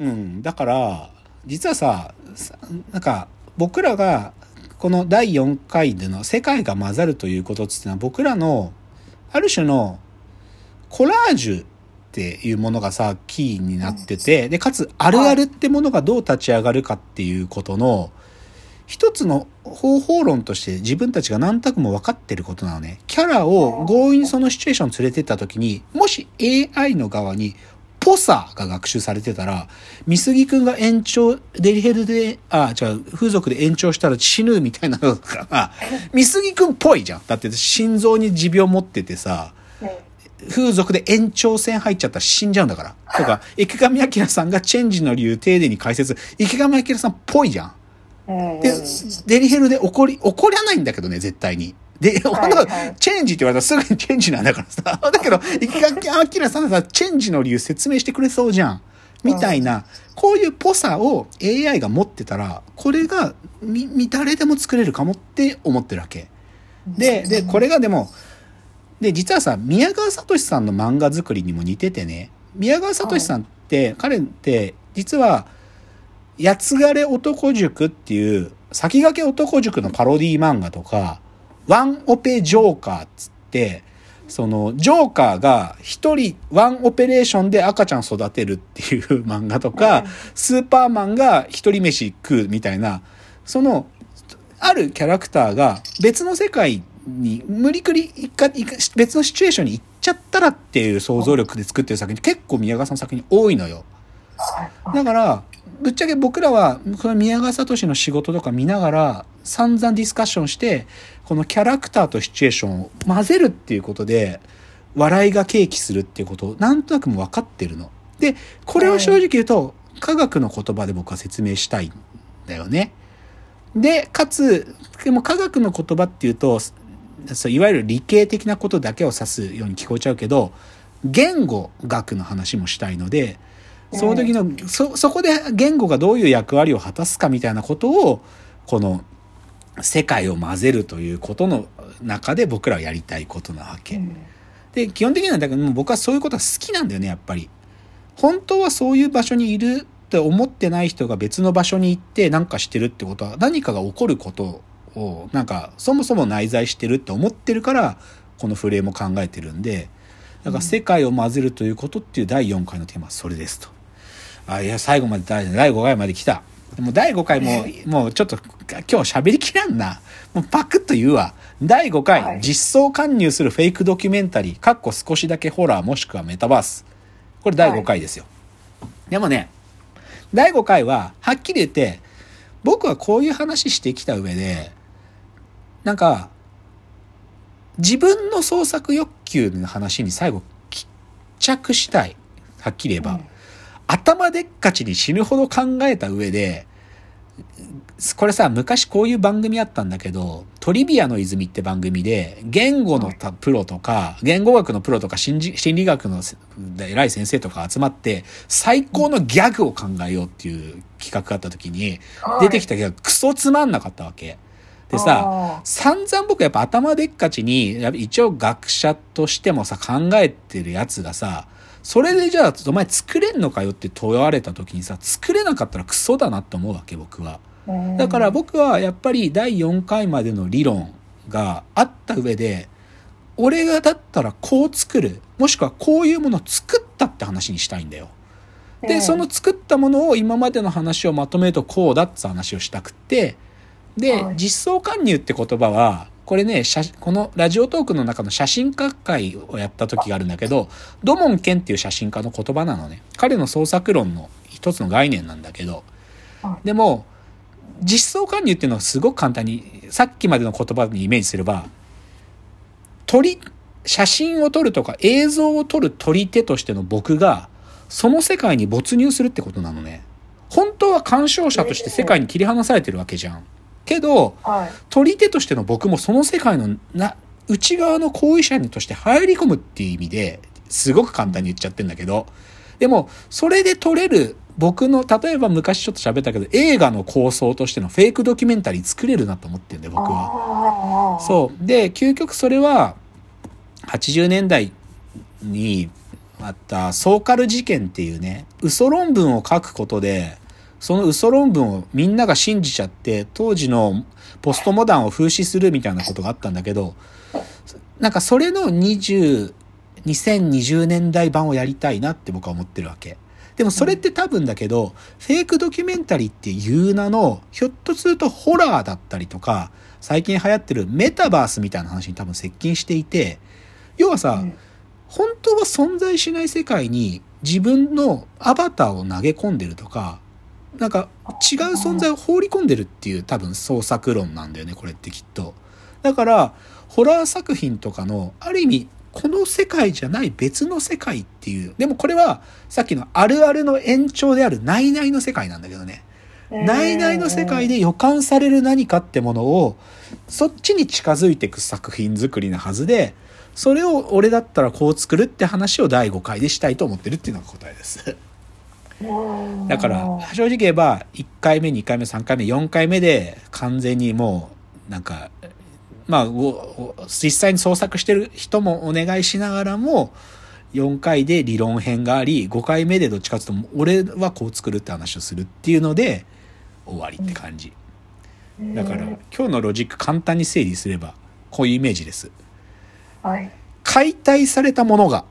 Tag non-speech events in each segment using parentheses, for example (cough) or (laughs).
うん。だから、実はさ、さなんか、僕らが、この第4回での世界が混ざるということっていうのは僕らの、ある種のコラージュっていうものがさ、キーになってて、で、かつ、あるあるってものがどう立ち上がるかっていうことの、一つの方法論として自分たちが何となくも分かってることなのね。キャラを強引にそのシチュエーション連れてった時に、もし AI の側にぽさが学習されてたら、美杉くんが延長、デリヘルで、あ、違う、風俗で延長したら死ぬみたいなのが、(laughs) 美杉くんっぽいじゃん。だって心臓に持病持っててさ、風俗で延長線入っちゃったら死んじゃうんだから。とか、池上彰さんがチェンジの理由丁寧に解説、池上彰さんっぽいじゃん。うん。で、デリヘルで怒り、怒らないんだけどね、絶対に。で、はいはいチェンジって言われたらすぐにチェンジなんだからさ。(laughs) だけど、池上彰さんがさ、チェンジの理由説明してくれそうじゃん。みたいな、こういうぽさを AI が持ってたら、これが、み、み、誰でも作れるかもって思ってるわけ。で、で、これがでも、で、実はさ、宮川聡さんの漫画作りにも似ててね、宮川聡さんって、彼って、実は、八つ枯れ男塾っていう、先駆け男塾のパロディ漫画とか、ワンオペジョーカーっつって、その、ジョーカーが一人、ワンオペレーションで赤ちゃん育てるっていう漫画とか、スーパーマンが一人飯食うみたいな、その、あるキャラクターが別の世界に無理くり一回別のシチュエーションに行っちゃったらっていう想像力で作ってる作品結構宮川さんの作品多いのよ。だから、ぶっちゃけ僕らは、この宮川聡の仕事とか見ながら、散々ディスカッションして、このキャラクターとシチュエーションを混ぜるっていうことで、笑いが契機するっていうことを、なんとなくも分かってるの。で、これを正直言うと、科学の言葉で僕は説明したいんだよね。で、かつ、でも科学の言葉っていうと、いわゆる理系的なことだけを指すように聞こえちゃうけど、言語学の話もしたいので、その時の、そ、そこで言語がどういう役割を果たすかみたいなことを、この、世界を混ぜるということの中で僕らはやりたいことなわけ。で、基本的にはだけど僕はそういうことが好きなんだよね、やっぱり。本当はそういう場所にいるって思ってない人が別の場所に行って何かしてるってことは何かが起こることをなんかそもそも内在してるって思ってるからこのフレームを考えてるんでだから世界を混ぜるということっていう第4回のテーマはそれですと。あいや最後まで第第5回まで来た。でも第5回ももうちょっと今日喋りきらんな。もうパクッと言うわ。第5回、はい実装勧入するフェイクドキュメンタリー、かっこ少しだけホラーもしくはメタバース。これ第5回ですよ。でもね、第5回は、はっきり言って、僕はこういう話してきた上で、なんか、自分の創作欲求の話に最後、決着したい。はっきり言えば。うん頭でっかちに死ぬほど考えた上で、これさ、昔こういう番組あったんだけど、トリビアの泉って番組で、言語のたプロとか、言語学のプロとか心理心理学の偉い先生とか集まって、最高のギャグを考えようっていう企画があった時に、出てきたギャグクソつまんなかったわけ。でさ、あ散々僕やっぱ頭でっかちに、一応学者としてもさ、考えてるやつがさ、それでじゃあ、お前作れんのかよって問われた時にさ、作れなかったらクソだなって思うわけ、僕は。ーだから僕はやっぱり第4回までの理論があった上で、俺がだったらこう作る、もしくはこういうものを作ったって話にしたいんだよ。で、うんその作ったものを今までの話をまとめるとこうだって話をしたくって、で、はい実装勧入って言葉は、これね、写このラジオトークの中の写真家会をやった時があるんだけど、土門健っていう写真家の言葉なのね。彼の創作論の一つの概念なんだけど、はいでも、実装勧入っていうのはすごく簡単に、さっきまでの言葉にイメージすれば、撮り、写真を撮るとか映像を撮る撮り手としての僕が、その世界に没入するってことなのね。本当は鑑賞者として世界に切り離されてるわけじゃん。けど、はい。取り手としての僕もその世界のな、内側の行為者として入り込むっていう意味で、すごく簡単に言っちゃってんだけど、でも、それで撮れる、僕の、例えば昔ちょっと喋ったけど、映画の構想としてのフェイクドキュメンタリー作れるなと思ってんだよ、僕は。はそう。で、究極それは、80年代に、あったソーカル事件っていうね、嘘論文を書くことで、その嘘論文をみんなが信じちゃって、当時のポストモダンを風刺するみたいなことがあったんだけど、なんかそれの20、2020年代版をやりたいなって僕は思ってるわけ。でもそれって多分だけど、フェイクドキュメンタリーっていう名の、ひょっとするとホラーだったりとか、最近流行ってるメタバースみたいな話に多分接近していて、要はさ、本当は存在しない世界に自分のアバターを投げ込んでるとか、なんか違う存在を放り込んでるっていう多分創作論なんだよね、これってきっと。だから、ホラー作品とかの、ある意味、この世界じゃない別の世界っていう。でもこれは、さっきのあるあるの延長である内々の世界なんだけどね。内々の世界で予感される何かってものを、そっちに近づいていく作品作りなはずで、それを俺だったらこう作るって話を第5回でしたいと思ってるっていうのが答えです。だから正直言えば1回目2回目3回目4回目で完全にもうなんかまあ実際に創作してる人もお願いしながらも4回で理論編があり5回目でどっちかっていうと俺はこう作るって話をするっていうので終わりって感じ。だから今日のロジック簡単に整理すればこういうイメージです。はい、解体されたものが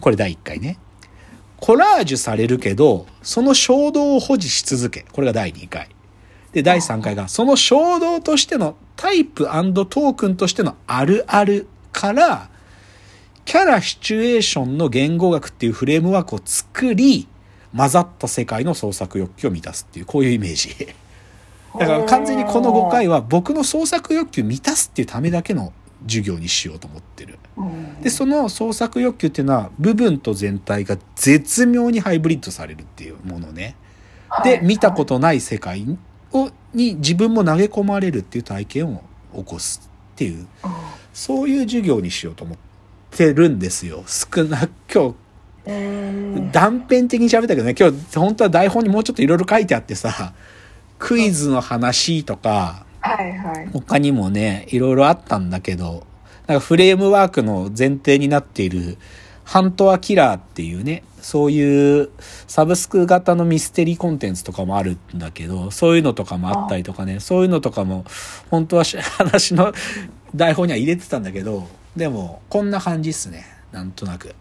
これ第1回ねコラージュされるけど、その衝動を保持し続け。これが第2回。で、第3回が、その衝動としてのタイプトークンとしてのあるあるから、キャラシチュエーションの言語学っていうフレームワークを作り、混ざった世界の創作欲求を満たすっていう、こういうイメージ。だから完全にこの5回は僕の創作欲求を満たすっていうためだけの授業にしようと思ってる。でその創作欲求っていうのは部分と全体が絶妙にハイブリッドされるっていうものね。で見たことない世界をに自分も投げ込まれるっていう体験を起こすっていうそういう授業にしようと思ってるんですよ。少な今日断片的に喋ったけどね今日本当は台本にもうちょっといろいろ書いてあってさクイズの話とか、はいはい、他にもねいろいろあったんだけどなんかフレームワークの前提になっているハントアキラーっていうね、そういうサブスク型のミステリーコンテンツとかもあるんだけど、そういうのとかもあったりとかね、そういうのとかも、本当は (laughs) 話の台本には入れてたんだけど、でも、こんな感じっすね。なんとなく。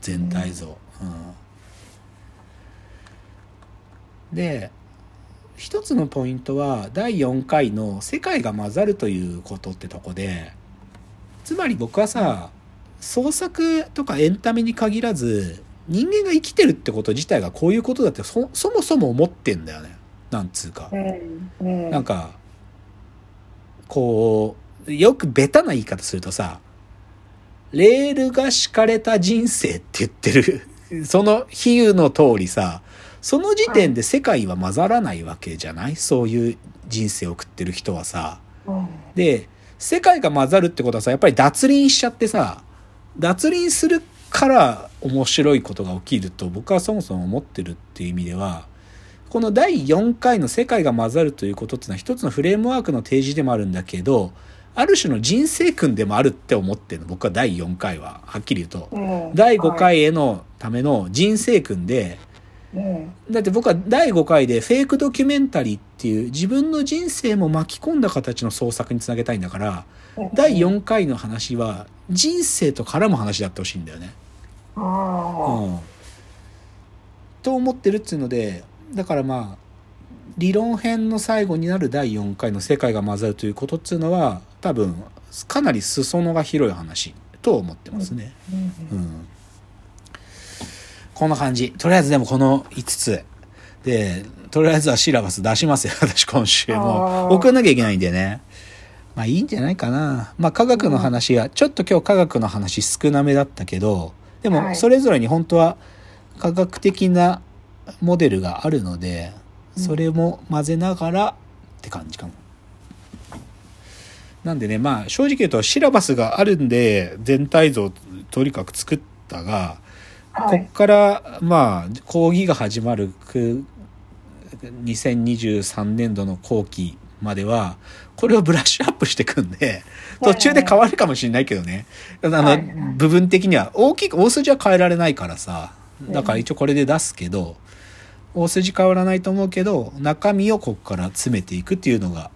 全体像。うん、で、一つのポイントは、第4回の世界が混ざるということってとこで、つまり僕はさ創作とかエンタメに限らず人間が生きてるってこと自体がこういうことだってそそもそも思ってんだよね。なんつうか、うん、なんかこうよくベタな言い方するとさレールが敷かれた人生って言ってるその比喩の通りさその時点で世界は混ざらないわけじゃない？そういう人生を送ってる人はさ。で世界が混ざるってことはさ、やっぱり脱輪しちゃってさ、脱輪するから面白いことが起きると僕はそもそも思ってるっていう意味では、この第4回の世界が混ざるということっていうのは一つのフレームワークの提示でもあるんだけど、ある種の人生訓でもあるって思ってるの。僕は第4回は、はっきり言うと。うん、第5回へのための人生訓で、だって僕は第5回でフェイクドキュメンタリーっていう自分の人生も巻き込んだ形の創作につなげたいんだから、第4回の話は人生と絡む話であってほしいんだよね。うん、と思ってるっていうのでだからまあ理論編の最後になる第4回の「世界が混ざる」ということっていうのは多分かなり裾野が広い話と思ってますね。うんこんな感じ。とりあえずでもこの5つ。で、とりあえずはシラバス出しますよ、(laughs) 私今週も。送んなきゃいけないんでね。まあいいんじゃないかな。まあ科学の話が、ちょっと今日科学の話少なめだったけど、でもそれぞれに本当は科学的なモデルがあるので、それも混ぜながらって感じかも。なんでね、まあ正直言うとシラバスがあるんで全体像とにかく作ったが、こっからまあ講義が始まる2023年度の後期までは、これをブラッシュアップしていくんで、途中で変わるかもしれないけどね。あの、はい。部分的には、大きく、大筋は変えられないからさ、だから一応これで出すけど、大筋変わらないと思うけど、中身をここから詰めていくっていうのが、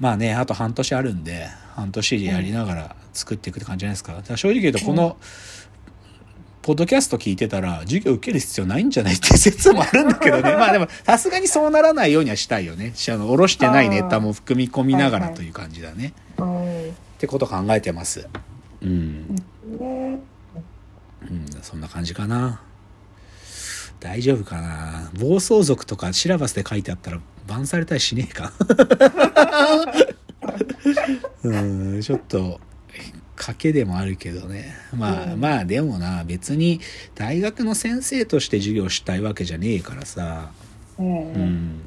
まあね、あと半年あるんで、半年でやりながら作っていくって感じじゃないですか。だから正直言うと、この、ポッドキャスト聞いてたら、授業受ける必要ないんじゃないって説もあるんだけどね。(laughs) まあでも、さすがにそうならないようにはしたいよね。しあの、おろしてないネタも含み込みながらという感じだね。うん。ってこと考えてます。うん。ねうん、そんな感じかな。大丈夫かな暴走族とかシラバスで書いてあったらバンされたりしねえか (laughs) (laughs) うんちょっと賭けでもあるけどね。まあ、うん。まあでもな別に大学の先生として授業したいわけじゃねえからさ。うん。う。ん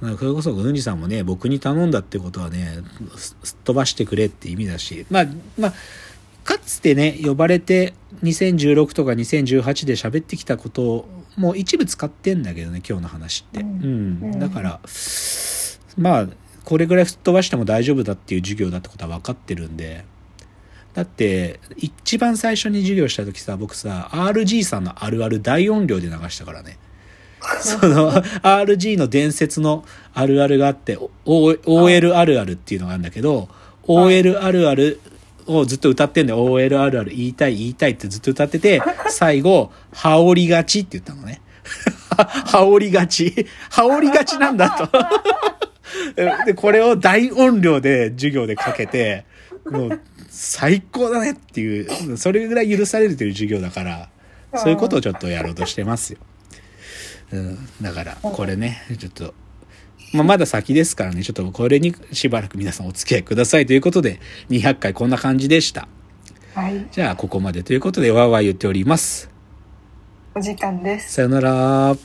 それこそうんじさんもね僕に頼んだってことはねすすっ飛ばしてくれって意味だし。まあまあかつてね呼ばれて2016とか2018で喋ってきたことも一部使ってんだけどね今日の話って、ううん。ん。だからまあこれぐらい吹っ飛ばしても大丈夫だっていう授業だってことは分かってるんでだって一番最初に授業した時さ僕さ RG さんのあるある大音量で流したからね。その RG の伝説のあるあるがあって OL あ。るあるっていうのがあるんだけど OL あるあるをずっと歌ってんだよ。OL あるある言いたい言いたいってずっと歌ってて最後「羽織りがち」って言ったのね。(laughs) 羽織りがち。羽織りがちなんだと。(laughs) でこれを大音量で授業でかけてもう最高だねっていうそれぐらい許されるという授業だからそういうことをちょっとやろうとしてますよ。うん、だからこれねちょっと、まあ、まだ先ですからねちょっとこれにしばらく皆さんお付き合いくださいということで200回こんな感じでしたはい。じゃあここまでということでわーわー言っておりますお時間です。さよなら